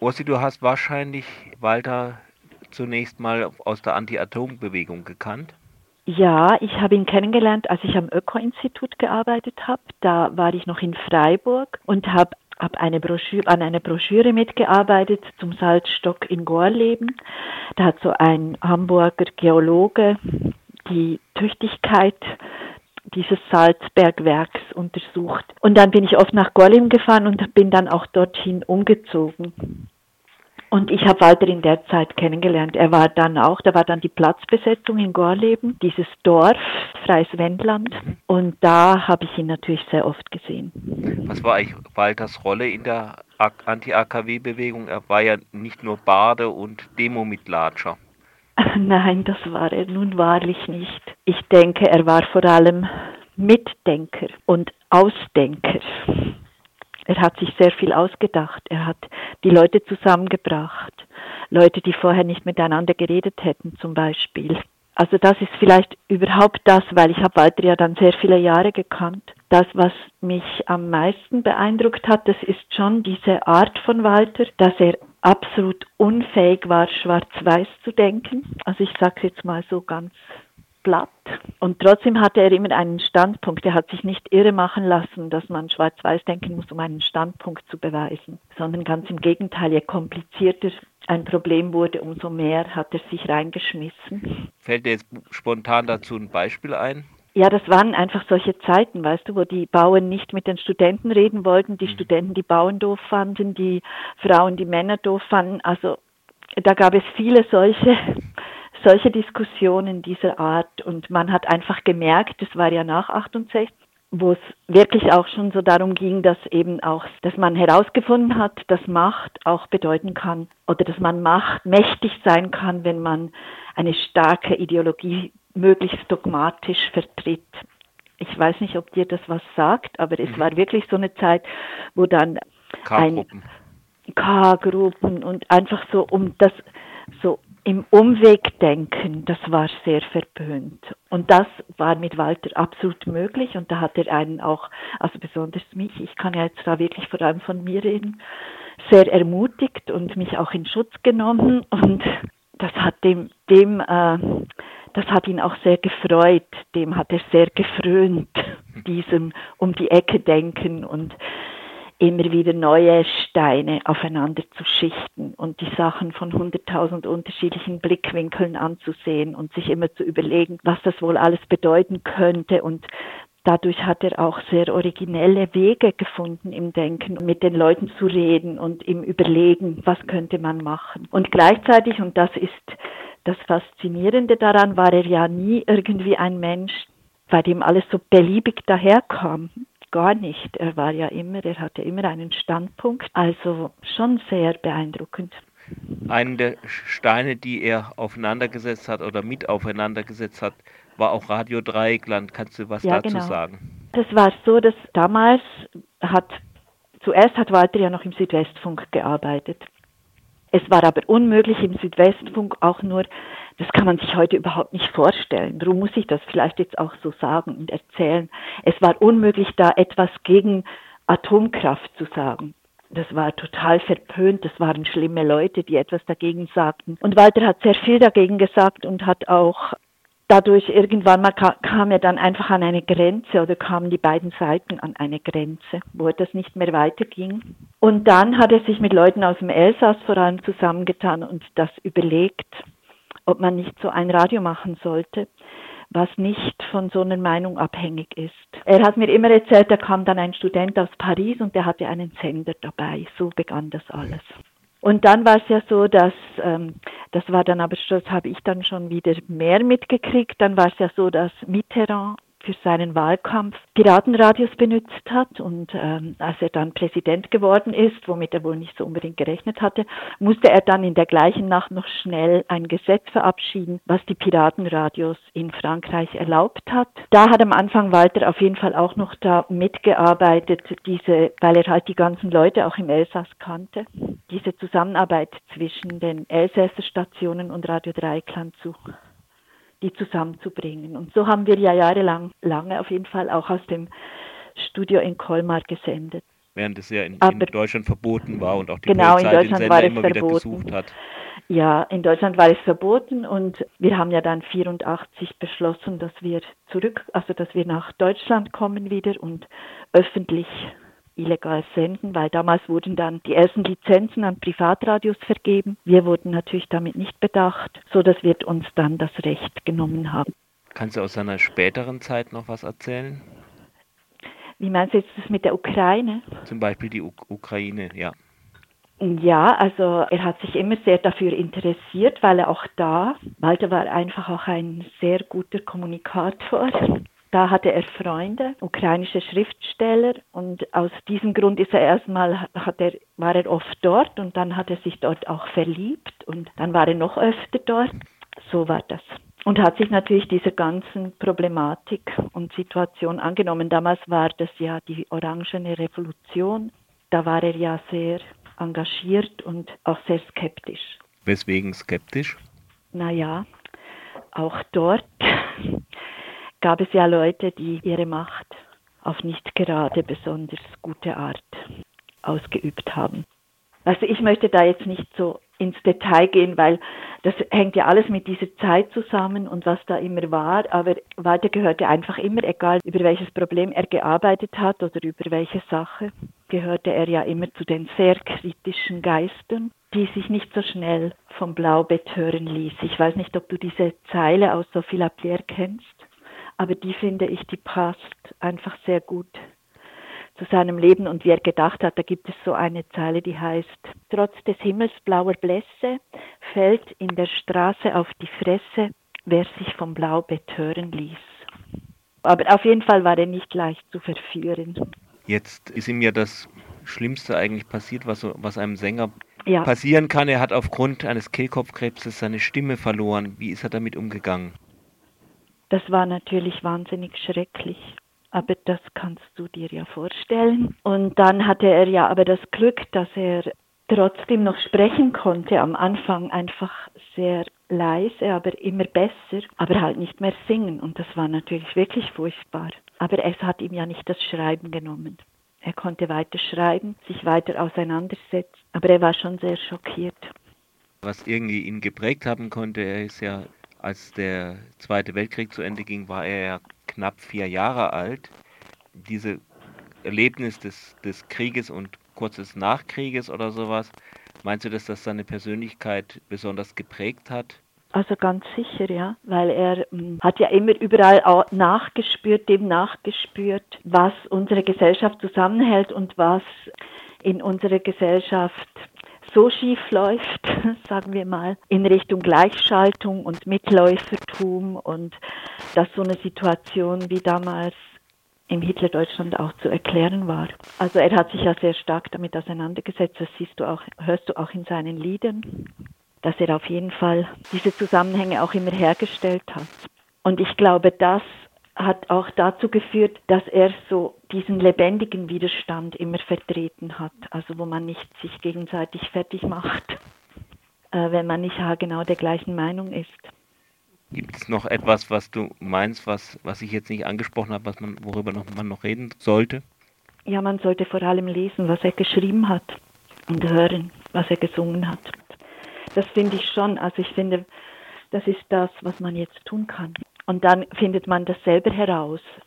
Ursi, du hast wahrscheinlich Walter zunächst mal aus der Anti-Atom-Bewegung gekannt. Ja, ich habe ihn kennengelernt, als ich am Öko-Institut gearbeitet habe. Da war ich noch in Freiburg und habe hab eine Broschüre, an einer Broschüre mitgearbeitet zum Salzstock in Gorleben. Da hat so ein Hamburger Geologe die Tüchtigkeit dieses Salzbergwerks untersucht. Und dann bin ich oft nach Gorleben gefahren und bin dann auch dorthin umgezogen. Und ich habe Walter in der Zeit kennengelernt. Er war dann auch, da war dann die Platzbesetzung in Gorleben, dieses Dorf, Freies Wendland. Mhm. Und da habe ich ihn natürlich sehr oft gesehen. Was war eigentlich Walters Rolle in der Anti-AKW-Bewegung? Er war ja nicht nur Bade und Demo-Mitlatscher. Nein, das war er nun wahrlich nicht. Ich denke, er war vor allem Mitdenker und Ausdenker. Er hat sich sehr viel ausgedacht. Er hat die Leute zusammengebracht. Leute, die vorher nicht miteinander geredet hätten zum Beispiel. Also das ist vielleicht überhaupt das, weil ich habe Walter ja dann sehr viele Jahre gekannt. Das, was mich am meisten beeindruckt hat, das ist schon diese Art von Walter, dass er absolut unfähig war, schwarz-weiß zu denken. Also ich sage jetzt mal so ganz Blatt. Und trotzdem hatte er immer einen Standpunkt. Er hat sich nicht irre machen lassen, dass man schwarz-weiß denken muss, um einen Standpunkt zu beweisen, sondern ganz im Gegenteil, je komplizierter ein Problem wurde, umso mehr hat er sich reingeschmissen. Fällt dir jetzt spontan dazu ein Beispiel ein? Ja, das waren einfach solche Zeiten, weißt du, wo die Bauern nicht mit den Studenten reden wollten, die mhm. Studenten die Bauern doof fanden, die Frauen die Männer doof fanden. Also da gab es viele solche solche Diskussionen dieser Art und man hat einfach gemerkt, das war ja nach 68, wo es wirklich auch schon so darum ging, dass eben auch, dass man herausgefunden hat, dass Macht auch bedeuten kann oder dass man Macht mächtig sein kann, wenn man eine starke Ideologie möglichst dogmatisch vertritt. Ich weiß nicht, ob dir das was sagt, aber es mhm. war wirklich so eine Zeit, wo dann K-Gruppen. K-Gruppen und einfach so um das so im Umweg denken, das war sehr verpönt. Und das war mit Walter absolut möglich. Und da hat er einen auch, also besonders mich, ich kann ja jetzt da wirklich vor allem von mir reden, sehr ermutigt und mich auch in Schutz genommen. Und das hat dem, dem äh, das hat ihn auch sehr gefreut, dem hat er sehr gefrönt, diesem um die Ecke denken und immer wieder neue Steine aufeinander zu schichten und die Sachen von hunderttausend unterschiedlichen Blickwinkeln anzusehen und sich immer zu überlegen, was das wohl alles bedeuten könnte und Dadurch hat er auch sehr originelle Wege gefunden im Denken, mit den Leuten zu reden und im Überlegen, was könnte man machen. Und gleichzeitig, und das ist das Faszinierende daran, war er ja nie irgendwie ein Mensch, bei dem alles so beliebig daherkam gar nicht. Er war ja immer, er hatte immer einen Standpunkt, also schon sehr beeindruckend. Einen der Steine, die er aufeinandergesetzt hat oder mit aufeinandergesetzt hat, war auch Radio Dreieckland. Kannst du was ja, dazu genau. sagen? Das war so, dass damals hat, zuerst hat Walter ja noch im Südwestfunk gearbeitet. Es war aber unmöglich im Südwestfunk auch nur das kann man sich heute überhaupt nicht vorstellen. Darum muss ich das vielleicht jetzt auch so sagen und erzählen. Es war unmöglich, da etwas gegen Atomkraft zu sagen. Das war total verpönt, das waren schlimme Leute, die etwas dagegen sagten. Und Walter hat sehr viel dagegen gesagt und hat auch dadurch irgendwann mal kam er dann einfach an eine Grenze oder kamen die beiden Seiten an eine Grenze, wo das nicht mehr weiterging. Und dann hat er sich mit Leuten aus dem Elsass vor allem zusammengetan und das überlegt, ob man nicht so ein Radio machen sollte, was nicht von so einer Meinung abhängig ist. Er hat mir immer erzählt, da kam dann ein Student aus Paris und der hatte einen Sender dabei. So begann das alles. Und dann war es ja so, dass ähm, das war dann aber, das habe ich dann schon wieder mehr mitgekriegt. Dann war es ja so, dass Mitterrand für seinen Wahlkampf Piratenradios benutzt hat. Und ähm, als er dann Präsident geworden ist, womit er wohl nicht so unbedingt gerechnet hatte, musste er dann in der gleichen Nacht noch schnell ein Gesetz verabschieden, was die Piratenradios in Frankreich erlaubt hat. Da hat am Anfang Walter auf jeden Fall auch noch da mitgearbeitet, diese, weil er halt die ganzen Leute auch im Elsass kannte, diese Zusammenarbeit zwischen den Elsässer Stationen und Radio Dreikland zu die zusammenzubringen. Und so haben wir ja jahrelang, lange auf jeden Fall auch aus dem Studio in Colmar gesendet. während es ja in, in, Deutschland verboten war und auch die genau, Polizei in Deutschland den Sender immer verboten. wieder gesucht hat. Ja, in Deutschland war es verboten und wir haben ja dann 84 beschlossen, dass wir zurück, also dass wir nach Deutschland kommen wieder und öffentlich illegal senden, weil damals wurden dann die ersten Lizenzen an Privatradios vergeben. Wir wurden natürlich damit nicht bedacht, so dass wir uns dann das Recht genommen haben. Kannst du aus seiner späteren Zeit noch was erzählen? Wie meinst du jetzt das mit der Ukraine? Zum Beispiel die U Ukraine, ja. Ja, also er hat sich immer sehr dafür interessiert, weil er auch da, Walter war einfach auch ein sehr guter Kommunikator. Da hatte er Freunde, ukrainische Schriftsteller und aus diesem Grund ist er erstmal, hat er, war er oft dort und dann hat er sich dort auch verliebt und dann war er noch öfter dort. So war das. Und hat sich natürlich dieser ganzen Problematik und Situation angenommen. Damals war das ja die Orangene Revolution. Da war er ja sehr engagiert und auch sehr skeptisch. Weswegen skeptisch? Naja, auch dort gab es ja Leute, die ihre Macht auf nicht gerade besonders gute Art ausgeübt haben. Also ich möchte da jetzt nicht so ins Detail gehen, weil das hängt ja alles mit dieser Zeit zusammen und was da immer war. Aber weiter gehörte einfach immer, egal über welches Problem er gearbeitet hat oder über welche Sache, gehörte er ja immer zu den sehr kritischen Geistern, die sich nicht so schnell vom Blaubett hören ließ. Ich weiß nicht, ob du diese Zeile aus Sophie Lapierre kennst aber die finde ich, die passt einfach sehr gut zu seinem Leben und wie er gedacht hat. Da gibt es so eine Zeile, die heißt, trotz des Himmels blauer Blässe fällt in der Straße auf die Fresse, wer sich vom Blaubett hören ließ. Aber auf jeden Fall war er nicht leicht zu verführen. Jetzt ist ihm ja das Schlimmste eigentlich passiert, was, was einem Sänger ja. passieren kann. Er hat aufgrund eines Kehlkopfkrebses seine Stimme verloren. Wie ist er damit umgegangen? Das war natürlich wahnsinnig schrecklich. Aber das kannst du dir ja vorstellen. Und dann hatte er ja aber das Glück, dass er trotzdem noch sprechen konnte. Am Anfang einfach sehr leise, aber immer besser, aber halt nicht mehr singen. Und das war natürlich wirklich furchtbar. Aber es hat ihm ja nicht das Schreiben genommen. Er konnte weiter schreiben, sich weiter auseinandersetzen, aber er war schon sehr schockiert. Was irgendwie ihn geprägt haben konnte, er ist ja als der Zweite Weltkrieg zu Ende ging, war er ja knapp vier Jahre alt. Diese Erlebnis des, des Krieges und kurzes Nachkrieges oder sowas, meinst du, dass das seine Persönlichkeit besonders geprägt hat? Also ganz sicher, ja, weil er hm, hat ja immer überall nachgespürt, dem nachgespürt, was unsere Gesellschaft zusammenhält und was in unserer Gesellschaft so schief läuft, sagen wir mal, in Richtung Gleichschaltung und Mitläufertum und dass so eine Situation wie damals im Hitlerdeutschland auch zu erklären war. Also er hat sich ja sehr stark damit auseinandergesetzt, das siehst du auch, hörst du auch in seinen Liedern, dass er auf jeden Fall diese Zusammenhänge auch immer hergestellt hat. Und ich glaube, das hat auch dazu geführt, dass er so diesen lebendigen Widerstand immer vertreten hat, also wo man nicht sich gegenseitig fertig macht, äh, wenn man nicht genau der gleichen Meinung ist. Gibt es noch etwas, was du meinst, was, was ich jetzt nicht angesprochen habe, was man, worüber noch, man noch reden sollte? Ja, man sollte vor allem lesen, was er geschrieben hat und hören, was er gesungen hat. Das finde ich schon. Also ich finde, das ist das, was man jetzt tun kann. Und dann findet man das selber heraus,